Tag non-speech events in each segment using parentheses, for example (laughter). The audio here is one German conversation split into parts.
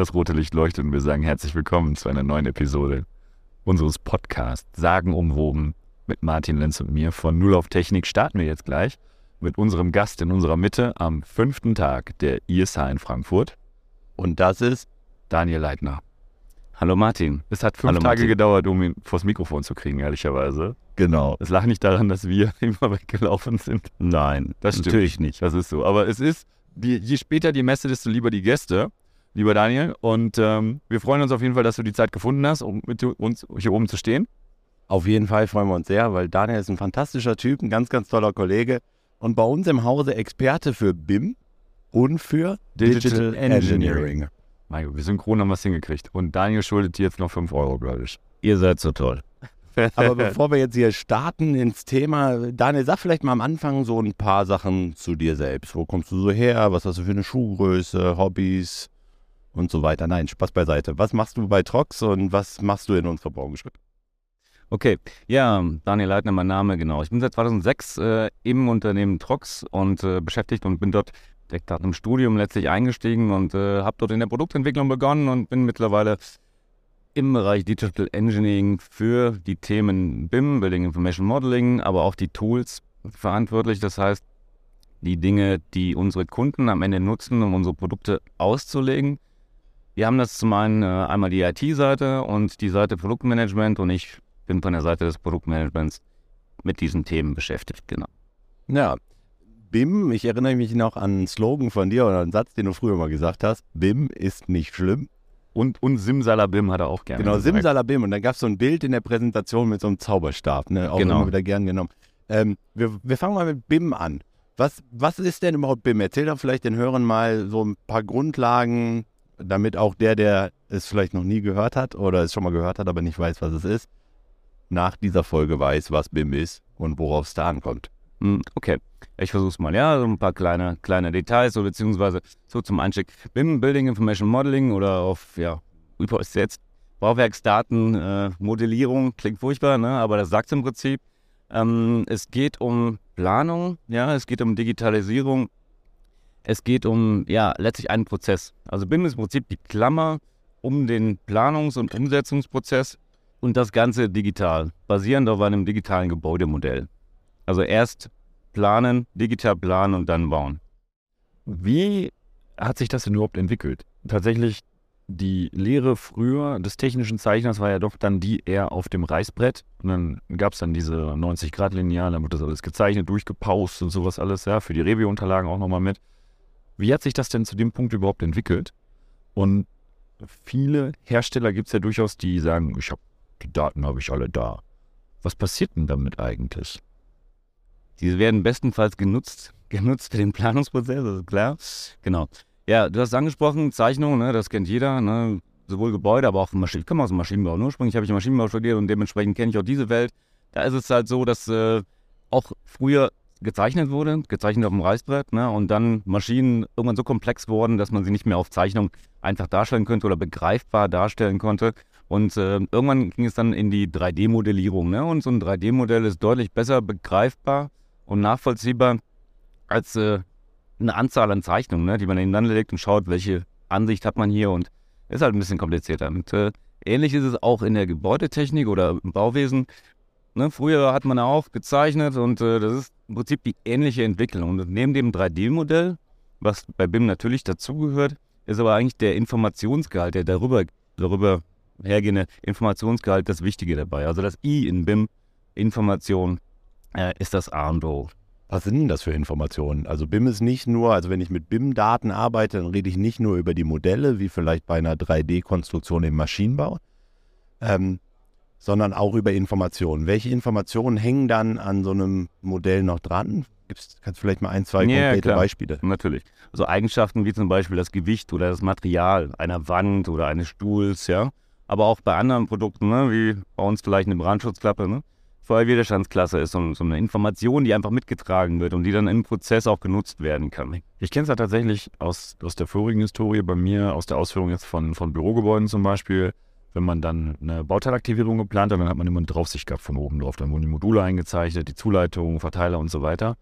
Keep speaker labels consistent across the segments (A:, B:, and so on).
A: Das rote Licht leuchtet und wir sagen herzlich willkommen zu einer neuen Episode unseres Podcasts Sagenumwoben mit Martin Lenz und mir von Null auf Technik starten wir jetzt gleich mit unserem Gast in unserer Mitte am fünften Tag der ISH in Frankfurt. Und das ist Daniel Leitner.
B: Hallo Martin.
A: Es hat fünf
B: Hallo
A: Tage
B: Martin.
A: gedauert, um ihn vors Mikrofon zu kriegen, ehrlicherweise.
B: Genau.
A: Es lag nicht daran, dass wir (laughs) immer weggelaufen sind.
B: Nein,
A: Das stimmt.
B: natürlich nicht.
A: Das ist so. Aber es ist, die, je später die Messe, desto lieber die Gäste, lieber Daniel. Und ähm, wir freuen uns auf jeden Fall, dass du die Zeit gefunden hast, um mit uns hier oben zu stehen.
B: Auf jeden Fall freuen wir uns sehr, weil Daniel ist ein fantastischer Typ, ein ganz, ganz toller Kollege und bei uns im Hause Experte für BIM und für
A: Digital
B: Digital, Engineering.
A: Mein Gott, wir synchron haben was hingekriegt. Und Daniel schuldet dir jetzt noch 5 Euro, glaube ich.
B: Ihr seid so toll. (laughs) Aber bevor wir jetzt hier starten ins Thema, Daniel, sag vielleicht mal am Anfang so ein paar Sachen zu dir selbst. Wo kommst du so her? Was hast du für eine Schuhgröße, Hobbys und so weiter? Nein, Spaß beiseite. Was machst du bei Trox und was machst du in unserer Branche?
C: Okay, ja, Daniel Leitner, mein Name, genau. Ich bin seit 2006 äh, im Unternehmen Trox und äh, beschäftigt und bin dort direkt nach dem Studium letztlich eingestiegen und äh, habe dort in der Produktentwicklung begonnen und bin mittlerweile im Bereich Digital Engineering für die Themen BIM, Building Information Modeling, aber auch die Tools verantwortlich. Das heißt, die Dinge, die unsere Kunden am Ende nutzen, um unsere Produkte auszulegen. Wir haben das zum einen äh, einmal die IT-Seite und die Seite Produktmanagement und ich bin von der Seite des Produktmanagements mit diesen Themen beschäftigt, genau.
B: Ja, BIM, ich erinnere mich noch an einen Slogan von dir oder einen Satz, den du früher mal gesagt hast. BIM ist nicht schlimm.
A: Und, und Simsalabim hat er auch gerne
B: Genau,
A: gesagt.
B: Simsalabim. Und dann gab es so ein Bild in der Präsentation mit so einem Zauberstab. Ne? Auch
C: Genau.
B: immer wieder gern genommen. Ähm, wir, wir fangen mal mit BIM an. Was, was ist denn überhaupt BIM? Erzähl doch vielleicht den Hörern mal so ein paar Grundlagen, damit auch der, der es vielleicht noch nie gehört hat oder es schon mal gehört hat, aber nicht weiß, was es ist, nach dieser Folge weiß, was BIM ist und worauf es da ankommt.
C: Hm, Okay, ich versuche es mal. Ja, so ein paar kleine, kleine Details, so beziehungsweise so zum Einstieg. BIM, Building Information Modeling oder auf, ja, übersetzt Bauwerksdaten, äh, Modellierung, klingt furchtbar, ne? aber das sagt im Prinzip. Ähm, es geht um Planung, ja, es geht um Digitalisierung, es geht um, ja, letztlich einen Prozess. Also BIM ist im Prinzip die Klammer um den Planungs- und Umsetzungsprozess und das Ganze digital, basierend auf einem digitalen Gebäudemodell. Also erst planen, digital planen und dann bauen.
A: Wie hat sich das denn überhaupt entwickelt? Tatsächlich, die Lehre früher des technischen Zeichners war ja doch dann die eher auf dem Reißbrett. Und dann gab es dann diese 90-Grad-Lineal, dann wird das alles gezeichnet, durchgepaust und sowas alles, ja, für die Review-Unterlagen auch nochmal mit. Wie hat sich das denn zu dem Punkt überhaupt entwickelt? Und viele Hersteller gibt es ja durchaus, die sagen, ich habe die Daten habe ich alle da. Was passiert denn damit eigentlich?
C: Diese werden bestenfalls genutzt, (laughs) genutzt für den Planungsprozess, das klar. Genau. Ja, du hast es angesprochen, Zeichnung, ne, das kennt jeder, ne, sowohl Gebäude, aber auch Maschinen. Ich komme aus dem Maschinenbau. Ne? Ursprünglich habe ich Maschinenbau studiert und dementsprechend kenne ich auch diese Welt. Da ist es halt so, dass äh, auch früher gezeichnet wurde, gezeichnet auf dem Reißbrett, ne? und dann Maschinen irgendwann so komplex wurden, dass man sie nicht mehr auf Zeichnung einfach darstellen könnte oder begreifbar darstellen konnte. Und äh, irgendwann ging es dann in die 3D-Modellierung. Ne? Und so ein 3D-Modell ist deutlich besser begreifbar und nachvollziehbar als äh, eine Anzahl an Zeichnungen, ne? die man ineinander legt und schaut, welche Ansicht hat man hier. Und ist halt ein bisschen komplizierter. Und äh, ähnlich ist es auch in der Gebäudetechnik oder im Bauwesen. Ne? Früher hat man auch gezeichnet und äh, das ist im Prinzip die ähnliche Entwicklung. Und neben dem 3D-Modell, was bei BIM natürlich dazugehört, ist aber eigentlich der Informationsgehalt, der darüber, darüber hergehende Informationsgehalt das Wichtige dabei. Also das I in BIM, Information, äh, ist das A und O.
B: Was sind denn das für Informationen? Also BIM ist nicht nur, also wenn ich mit BIM-Daten arbeite, dann rede ich nicht nur über die Modelle, wie vielleicht bei einer 3D-Konstruktion im Maschinenbau, ähm, sondern auch über Informationen. Welche Informationen hängen dann an so einem Modell noch dran? Gibt's, kannst du vielleicht mal ein, zwei
C: Ja,
B: konkrete
C: klar.
B: Beispiele?
C: Natürlich. Also Eigenschaften wie zum Beispiel das Gewicht oder das Material einer Wand oder eines Stuhls, ja. Aber auch bei anderen Produkten, ne, wie bei uns vielleicht eine Brandschutzklappe, ne. Feuerwiderstandsklasse ist so, so eine Information, die einfach mitgetragen wird und die dann im Prozess auch genutzt werden kann.
A: Ich kenne es ja tatsächlich aus, aus der vorigen Historie bei mir, aus der Ausführung jetzt von, von Bürogebäuden zum Beispiel. Wenn man dann eine Bauteilaktivierung geplant hat, dann hat man immer eine Draufsicht gehabt von oben drauf. Dann wurden die Module eingezeichnet, die Zuleitungen, Verteiler und so weiter.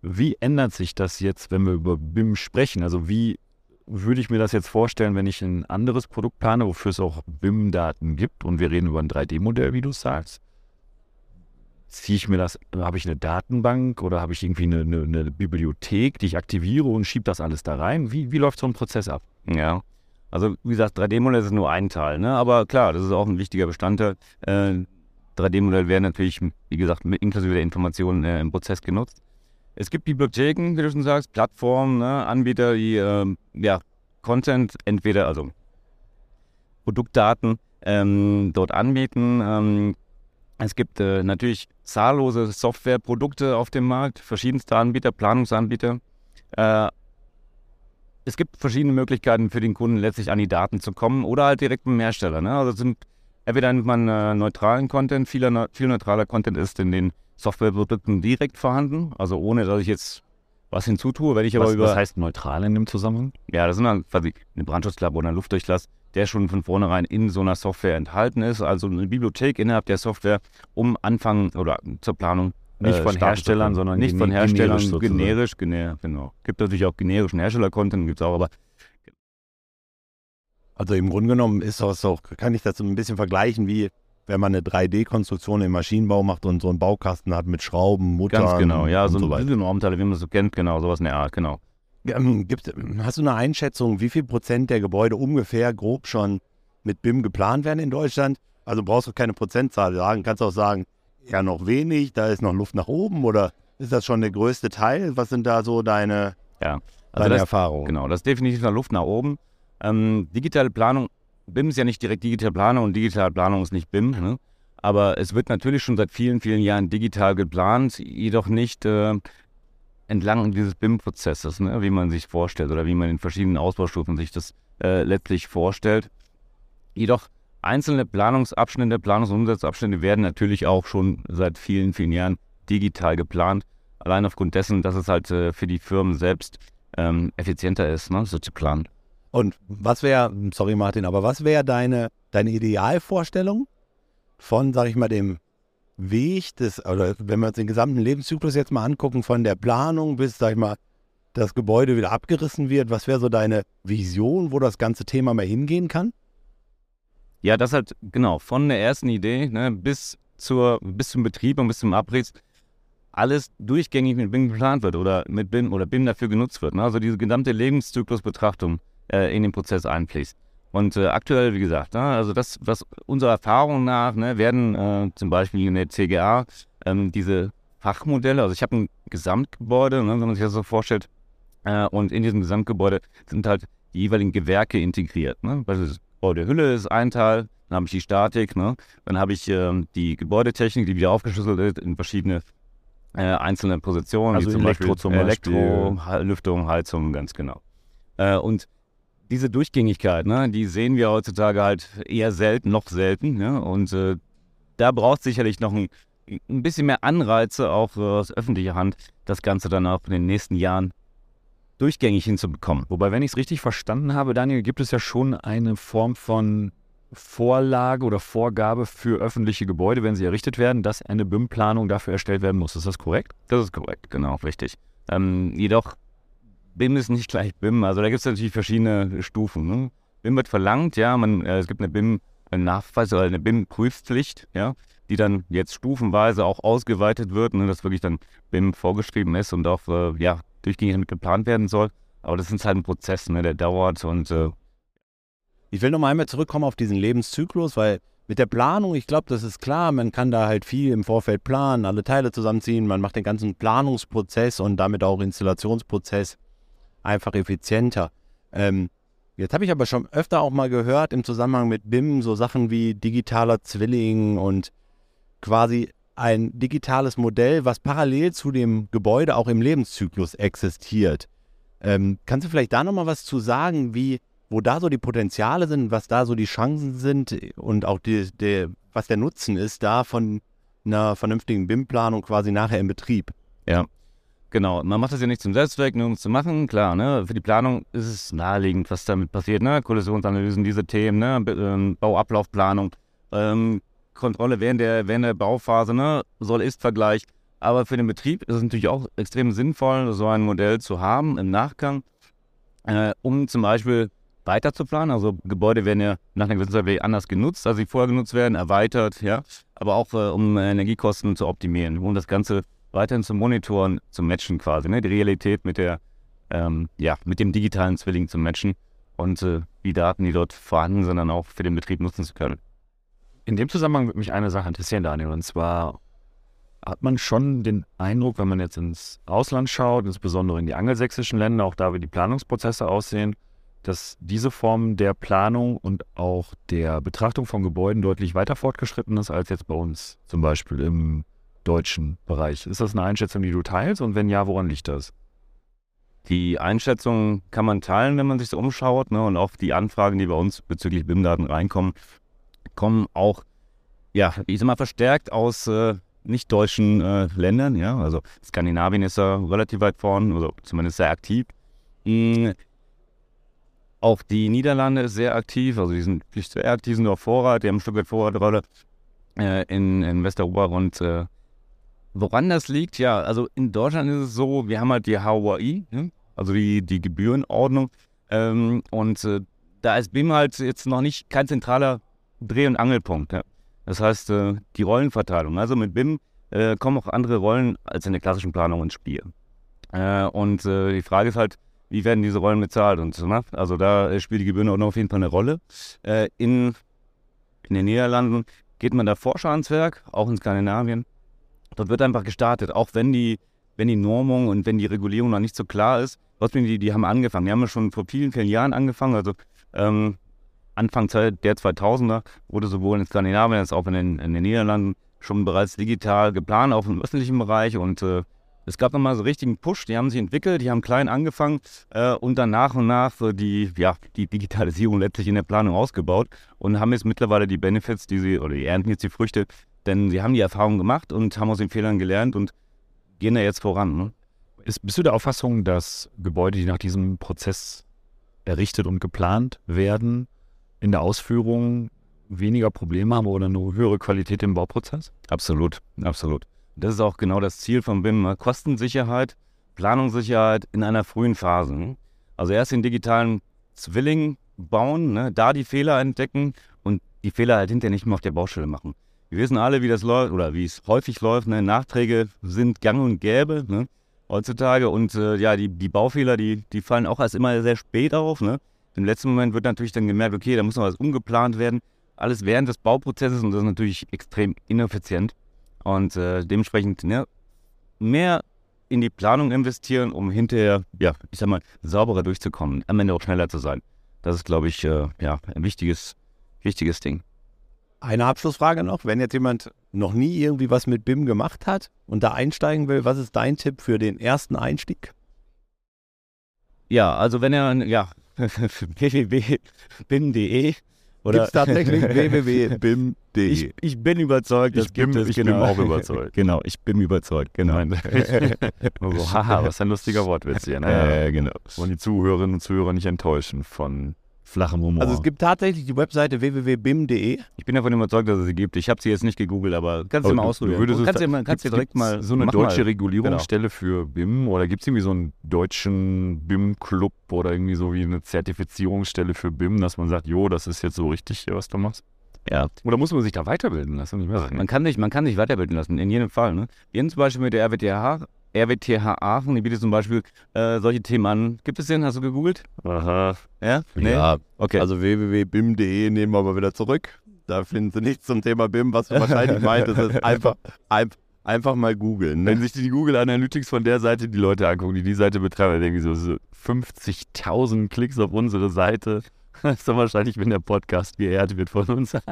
A: Wie ändert sich das jetzt, wenn wir über BIM sprechen? Also wie würde ich mir das jetzt vorstellen, wenn ich ein anderes Produkt plane, wofür es auch BIM-Daten gibt und wir reden über ein 3D-Modell, wie du sagst. Ziehe ich mir das, habe ich eine Datenbank oder habe ich irgendwie eine, eine, eine, Bibliothek, die ich aktiviere und schiebe das alles da rein? Wie, wie läuft so ein Prozess ab?
C: Ja, also wie gesagt, 3D-Modell ist nur ein Teil, ne? aber klar, das ist auch ein wichtiger Bestandteil. Äh, 3D-Modell werden natürlich, wie gesagt, mit inklusive der Informationen äh, im Prozess genutzt. Es gibt Bibliotheken, wie du schon sagst, Plattformen, ne, Anbieter, die ähm, ja, Content entweder, also Produktdaten ähm, dort anbieten. Ähm, es gibt äh, natürlich zahllose Softwareprodukte auf dem Markt, verschiedenste Anbieter, Planungsanbieter. Äh, es gibt verschiedene Möglichkeiten für den Kunden letztlich an die Daten zu kommen oder halt direkt mit dem Hersteller. Ne? Also sind entweder nimmt man äh, neutralen Content, viel, viel neutraler Content ist in den Softwareprodukten direkt vorhanden, also ohne dass ich jetzt was hinzutue, wenn ich aber
A: was,
C: über.
A: Was heißt neutral in dem Zusammenhang?
C: Ja, das sind dann quasi eine Brandschutzklappe oder ein Luftdurchlass, der schon von vornherein in so einer Software enthalten ist. Also eine Bibliothek innerhalb der Software, um anfangen oder zur Planung.
A: Nicht äh, von Herstellern, sondern
C: nicht von Herstellern, generisch, generisch, genau. Gibt natürlich auch generischen Hersteller-Content, gibt es auch, aber
B: also im Grunde genommen ist das auch, kann ich das so ein bisschen vergleichen, wie wenn man eine 3D-Konstruktion im Maschinenbau macht und so einen Baukasten hat mit Schrauben, Muttern.
C: Ganz genau, ja, so,
B: so
C: diese Normteile, wie man es so kennt, genau, sowas in der Art, genau.
B: Ähm, gibt, hast du eine Einschätzung, wie viel Prozent der Gebäude ungefähr grob schon mit BIM geplant werden in Deutschland? Also brauchst du keine Prozentzahl sagen, kannst auch sagen, ja noch wenig, da ist noch Luft nach oben oder ist das schon der größte Teil? Was sind da so deine,
C: ja,
B: also deine das, Erfahrungen?
C: Genau, das ist definitiv noch Luft nach oben. Ähm, digitale Planung, BIM ist ja nicht direkt digitale Planung und digitale Planung ist nicht BIM. Ne? Aber es wird natürlich schon seit vielen, vielen Jahren digital geplant, jedoch nicht äh, entlang dieses BIM-Prozesses, ne? wie man sich vorstellt oder wie man in verschiedenen Ausbaustufen sich das äh, letztlich vorstellt. Jedoch einzelne Planungsabschnitte, Planungs- und Umsatzabschnitte werden natürlich auch schon seit vielen, vielen Jahren digital geplant. Allein aufgrund dessen, dass es halt äh, für die Firmen selbst ähm, effizienter ist, ne? so zu planen.
B: Und was wäre, sorry Martin, aber was wäre deine, deine Idealvorstellung von, sag ich mal, dem Weg des, oder wenn wir uns den gesamten Lebenszyklus jetzt mal angucken, von der Planung bis, sag ich mal, das Gebäude wieder abgerissen wird, was wäre so deine Vision, wo das ganze Thema mal hingehen kann?
C: Ja, das halt, genau, von der ersten Idee ne, bis, zur, bis zum Betrieb und bis zum Abriss alles durchgängig mit BIM geplant wird oder mit BIM oder BIM dafür genutzt wird. Ne? Also diese gesamte Lebenszyklusbetrachtung äh, in den Prozess einfließt. Und äh, aktuell, wie gesagt, ne, also das, was unserer Erfahrung nach, ne, werden äh, zum Beispiel in der CGA ähm, diese Fachmodelle, also ich habe ein Gesamtgebäude, ne, wenn man sich das so vorstellt, äh, und in diesem Gesamtgebäude sind halt die jeweiligen Gewerke integriert. Ne? Beispielsweise Gebäudehülle ist ein Teil, dann habe ich die Statik, ne? dann habe ich ähm, die Gebäudetechnik, die wieder aufgeschlüsselt ist in verschiedene äh, einzelne Positionen,
A: also
C: wie zum
A: Elektro
C: Beispiel
A: zum
C: Elektro, Lüftung, Heizung, ganz genau. Äh, und diese Durchgängigkeit, ne, die sehen wir heutzutage halt eher selten, noch selten. Ne? Und äh, da braucht sicherlich noch ein, ein bisschen mehr Anreize, auch äh, aus öffentlicher Hand, das Ganze dann auch in den nächsten Jahren durchgängig hinzubekommen.
A: Wobei, wenn ich es richtig verstanden habe, Daniel, gibt es ja schon eine Form von Vorlage oder Vorgabe für öffentliche Gebäude, wenn sie errichtet werden, dass eine BIM-Planung dafür erstellt werden muss. Ist das korrekt?
C: Das ist korrekt, genau, richtig. Ähm, jedoch BIM ist nicht gleich BIM. Also da gibt es natürlich verschiedene Stufen. Ne? BIM wird verlangt, ja, man, äh, es gibt eine BIM-Nachweis oder eine BIM-Prüfpflicht, ja, die dann jetzt stufenweise auch ausgeweitet wird, ne, dass wirklich dann BIM vorgeschrieben ist und auch äh, ja, damit geplant werden soll. Aber das ist halt ein Prozess, ne, der dauert und äh,
B: ich will nochmal einmal zurückkommen auf diesen Lebenszyklus, weil mit der Planung, ich glaube, das ist klar, man kann da halt viel im Vorfeld planen, alle Teile zusammenziehen, man macht den ganzen Planungsprozess und damit auch Installationsprozess einfach effizienter. Ähm, jetzt habe ich aber schon öfter auch mal gehört im Zusammenhang mit BIM so Sachen wie digitaler Zwilling und quasi ein digitales Modell, was parallel zu dem Gebäude auch im Lebenszyklus existiert. Ähm, kannst du vielleicht da nochmal was zu sagen, wie, wo da so die Potenziale sind, was da so die Chancen sind und auch die, die, was der Nutzen ist da von einer vernünftigen BIM-Planung quasi nachher im Betrieb?
C: Ja, Genau, man macht das ja nicht zum Selbstzweck, nur um es zu machen. Klar, ne? für die Planung ist es naheliegend, was damit passiert. Ne? Kollisionsanalysen, diese Themen, ne? Ähm, Bauablaufplanung, ähm, Kontrolle während der, während der Bauphase, ne? Soll-Ist-Vergleich. Aber für den Betrieb ist es natürlich auch extrem sinnvoll, so ein Modell zu haben im Nachgang, äh, um zum Beispiel weiter zu planen. Also Gebäude werden ja nach einer gewissen Zeit anders genutzt, als sie vorher genutzt werden, erweitert, ja, aber auch äh, um Energiekosten zu optimieren, um das Ganze weiterhin zu monitoren, zu matchen quasi, ne? die Realität mit der, ähm, ja, mit dem digitalen Zwilling zu matchen und äh, die Daten, die dort vorhanden sind, dann auch für den Betrieb nutzen zu können.
A: In dem Zusammenhang würde mich eine Sache interessieren, Daniel, und zwar hat man schon den Eindruck, wenn man jetzt ins Ausland schaut, insbesondere in die angelsächsischen Länder, auch da wie die Planungsprozesse aussehen, dass diese Form der Planung und auch der Betrachtung von Gebäuden deutlich weiter fortgeschritten ist als jetzt bei uns, zum Beispiel im deutschen Bereich. Ist das eine Einschätzung, die du teilst? Und wenn ja, woran liegt das?
C: Die Einschätzung kann man teilen, wenn man sich so umschaut. Ne? Und auch die Anfragen, die bei uns bezüglich BIM-Daten reinkommen, kommen auch, ja, ich sag mal, verstärkt aus äh, nicht-deutschen äh, Ländern. Ja? Also Skandinavien ist da relativ weit vorn, oder zumindest sehr aktiv. Mhm. Auch die Niederlande ist sehr aktiv, also die sind nicht sehr aktiv, sind auf Vorrat, die haben ein Stück weit Vorratrolle äh, in, in Westeuropa und äh, woran das liegt, ja, also in Deutschland ist es so, wir haben halt die HOI, ne? also die, die Gebührenordnung ähm, und äh, da ist BIM halt jetzt noch nicht kein zentraler Dreh- und Angelpunkt. Ja? Das heißt, äh, die Rollenverteilung, also mit BIM äh, kommen auch andere Rollen als in der klassischen Planung ins Spiel. Äh, und die Frage ist halt, wie werden diese Rollen bezahlt und. Ne? Also da äh, spielt die Gebühren auch auf jeden Fall eine Rolle. Äh, in, in den Niederlanden geht man da forscher ans Werk, auch in Skandinavien. Dort wird einfach gestartet, auch wenn die, wenn die Normung und wenn die Regulierung noch nicht so klar ist. Trotzdem, die, die haben angefangen. Die haben ja schon vor vielen, vielen Jahren angefangen. Also ähm, Anfang der 2000er wurde sowohl in Skandinavien als auch in den, in den Niederlanden schon bereits digital geplant, auch im öffentlichen Bereich. Und äh, es gab nochmal so einen richtigen Push, die haben sich entwickelt, die haben klein angefangen äh, und dann nach und nach so die, ja, die Digitalisierung letztlich in der Planung ausgebaut und haben jetzt mittlerweile die Benefits, die sie, oder die ernten jetzt die Früchte, denn sie haben die Erfahrung gemacht und haben aus den Fehlern gelernt und gehen da jetzt voran. Ne?
A: Ist, bist du der Auffassung, dass Gebäude, die nach diesem Prozess errichtet und geplant werden, in der Ausführung weniger Probleme haben oder eine höhere Qualität im Bauprozess?
C: Absolut, absolut. Das ist auch genau das Ziel von BIM. Ne? Kostensicherheit, Planungssicherheit in einer frühen Phase. Ne? Also erst den digitalen Zwilling bauen, ne? da die Fehler entdecken und die Fehler halt hinterher nicht mehr auf der Baustelle machen. Wir wissen alle, wie das läuft oder wie es häufig läuft. Ne? Nachträge sind gang und gäbe ne? heutzutage und äh, ja, die, die Baufehler, die, die fallen auch erst immer sehr spät auf. Ne? Im letzten Moment wird natürlich dann gemerkt, okay, da muss noch was umgeplant werden. Alles während des Bauprozesses und das ist natürlich extrem ineffizient. Und äh, dementsprechend ne, mehr in die Planung investieren, um hinterher, ja, ich sag mal, sauberer durchzukommen, am Ende auch schneller zu sein. Das ist, glaube ich, äh, ja, ein wichtiges, wichtiges Ding.
B: Eine Abschlussfrage noch. Wenn jetzt jemand noch nie irgendwie was mit BIM gemacht hat und da einsteigen will, was ist dein Tipp für den ersten Einstieg?
C: Ja, also wenn er, ja, www.bim.de
B: Gibt es tatsächlich (laughs) www.bim.de?
C: Ich, ich, bin überzeugt,
A: das ich gibt bin, es. Ich genau. bin auch überzeugt. (laughs)
C: genau, ich bin überzeugt, genau.
A: so, (laughs) haha, was ein lustiger Wortwitz hier. Ne?
C: Äh, genau.
A: Und die Zuhörerinnen und Zuhörer nicht enttäuschen von flachem Humor.
B: Also es gibt tatsächlich die Webseite www.bim.de.
C: Ich bin davon überzeugt, dass es sie gibt. Ich habe sie jetzt nicht gegoogelt, aber kannst du mal ausprobieren.
A: Du kannst du mal, kannst direkt mal
C: so eine deutsche mal. Regulierungsstelle genau. für BIM oder gibt es irgendwie so einen deutschen BIM-Club oder irgendwie so wie eine Zertifizierungsstelle für BIM, dass man sagt, jo, das ist jetzt so richtig, was du machst?
A: Ja. Oder muss man sich da weiterbilden lassen?
C: Man kann, sich, man kann sich weiterbilden lassen, in jedem Fall. Ne? Wir zum Beispiel mit der RWTH RWTH Aachen, die bietet zum Beispiel äh, solche Themen an. Gibt es den? Hast du gegoogelt?
B: Aha.
C: Ja?
B: Nee? Ja, okay. Also www.bim.de nehmen wir aber wieder zurück. Da finden Sie nichts zum Thema BIM, was du wahrscheinlich (laughs) meintest. ist einfach, einfach, einfach mal googeln.
A: Ne? Wenn sich die Google Analytics von der Seite die Leute angucken, die die Seite betreiben, dann denken sie so, so 50.000 Klicks auf unsere Seite. (laughs) Das ist doch wahrscheinlich, wenn der Podcast geehrt wird von uns. (laughs) das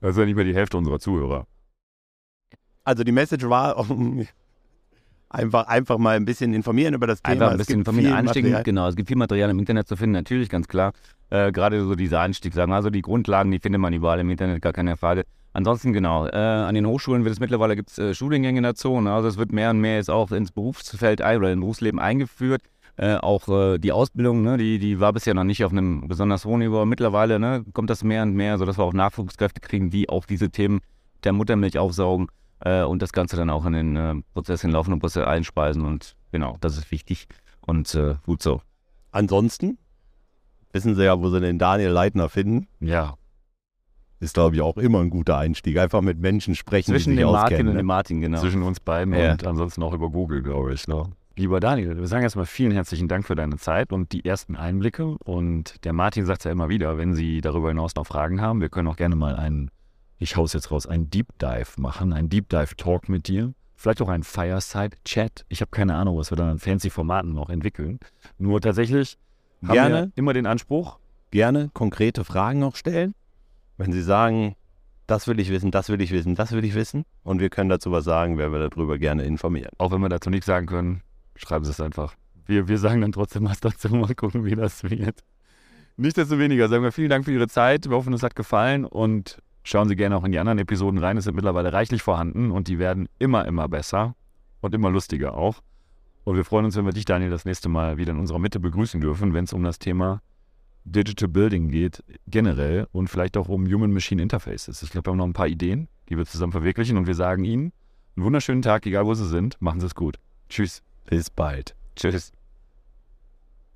A: ist ja nicht mehr die Hälfte unserer Zuhörer.
B: Also die Message war, Einfach, einfach mal ein bisschen informieren über das Thema.
C: Einfach ein bisschen informieren, Einstieg, genau. Es gibt viel Material im Internet zu finden, natürlich, ganz klar. Äh, Gerade so diese Einstiegssachen, also die Grundlagen, die findet man überall im Internet, gar keine Frage. Ansonsten, genau, äh, an den Hochschulen wird es mittlerweile gibt äh, Studiengänge dazu. Ne? Also es wird mehr und mehr jetzt auch ins Berufsfeld ein, oder ins Berufsleben eingeführt. Äh, auch äh, die Ausbildung, ne, die, die war bisher noch nicht auf einem besonders hohen Niveau. Mittlerweile ne, kommt das mehr und mehr, sodass wir auch Nachwuchskräfte kriegen, die auch diese Themen der Muttermilch aufsaugen äh, und das Ganze dann auch in den äh, Prozess, in den laufenden Prozess einspeisen. Und genau, das ist wichtig und äh, gut so.
B: ansonsten wissen Sie ja, wo Sie den Daniel Leitner finden.
A: Ja,
B: Ist, glaube ich, auch immer ein guter Einstieg. Einfach mit Menschen sprechen,
C: Zwischen
B: die sich
C: dem Martin
B: auskennen.
C: und
B: ne?
C: dem Martin, genau.
A: zwischen uns beiden
C: Ja.
A: und ansonsten auch über Google, glaube ich. Ne? Lieber Daniel, wir sagen erstmal vielen herzlichen Dank für deine Zeit und die ersten Einblicke. Und der Martin sagt ja immer wieder, wenn Sie darüber hinaus noch Fragen haben, wir können auch gerne mal einen, ich hau's jetzt raus, einen Deep Dive machen, einen Deep Dive Talk mit dir. Vielleicht auch einen Fireside Chat. Ich habe keine Ahnung, was wir dann an fancy Formaten noch entwickeln. Nur tatsächlich haben
B: Gerne.
A: wir immer den Anspruch,
B: Gerne konkrete Fragen noch stellen. Wenn Sie sagen, das will ich wissen, das will ich wissen, das will ich wissen und wir können dazu was sagen, werden wir darüber gerne informieren.
A: auch wenn wir dazu nichts sagen können, schreiben Sie es einfach. Wir, wir sagen dann trotzdem was (laughs) dazu, mal gucken, wie das wird. Nichtsdestoweniger sagen wir vielen Dank für Ihre Zeit. Wir hoffen, es hat gefallen und schauen Sie gerne auch in die anderen Episoden rein. Es sind mittlerweile reichlich vorhanden und die werden immer, immer besser und immer lustiger auch. Und wir freuen uns, wenn wir dich, Daniel, das nächste Mal wieder in unserer Mitte begrüßen dürfen, wenn es um das Thema Digital Building geht, generell und vielleicht auch um Human-Machine Interfaces. Ich glaube, wir haben noch ein paar Ideen, die wir zusammen verwirklichen und wir sagen Ihnen einen wunderschönen Tag, egal wo Sie sind. Machen Sie es gut. Tschüss.
B: Bis bald.
C: Tschüss.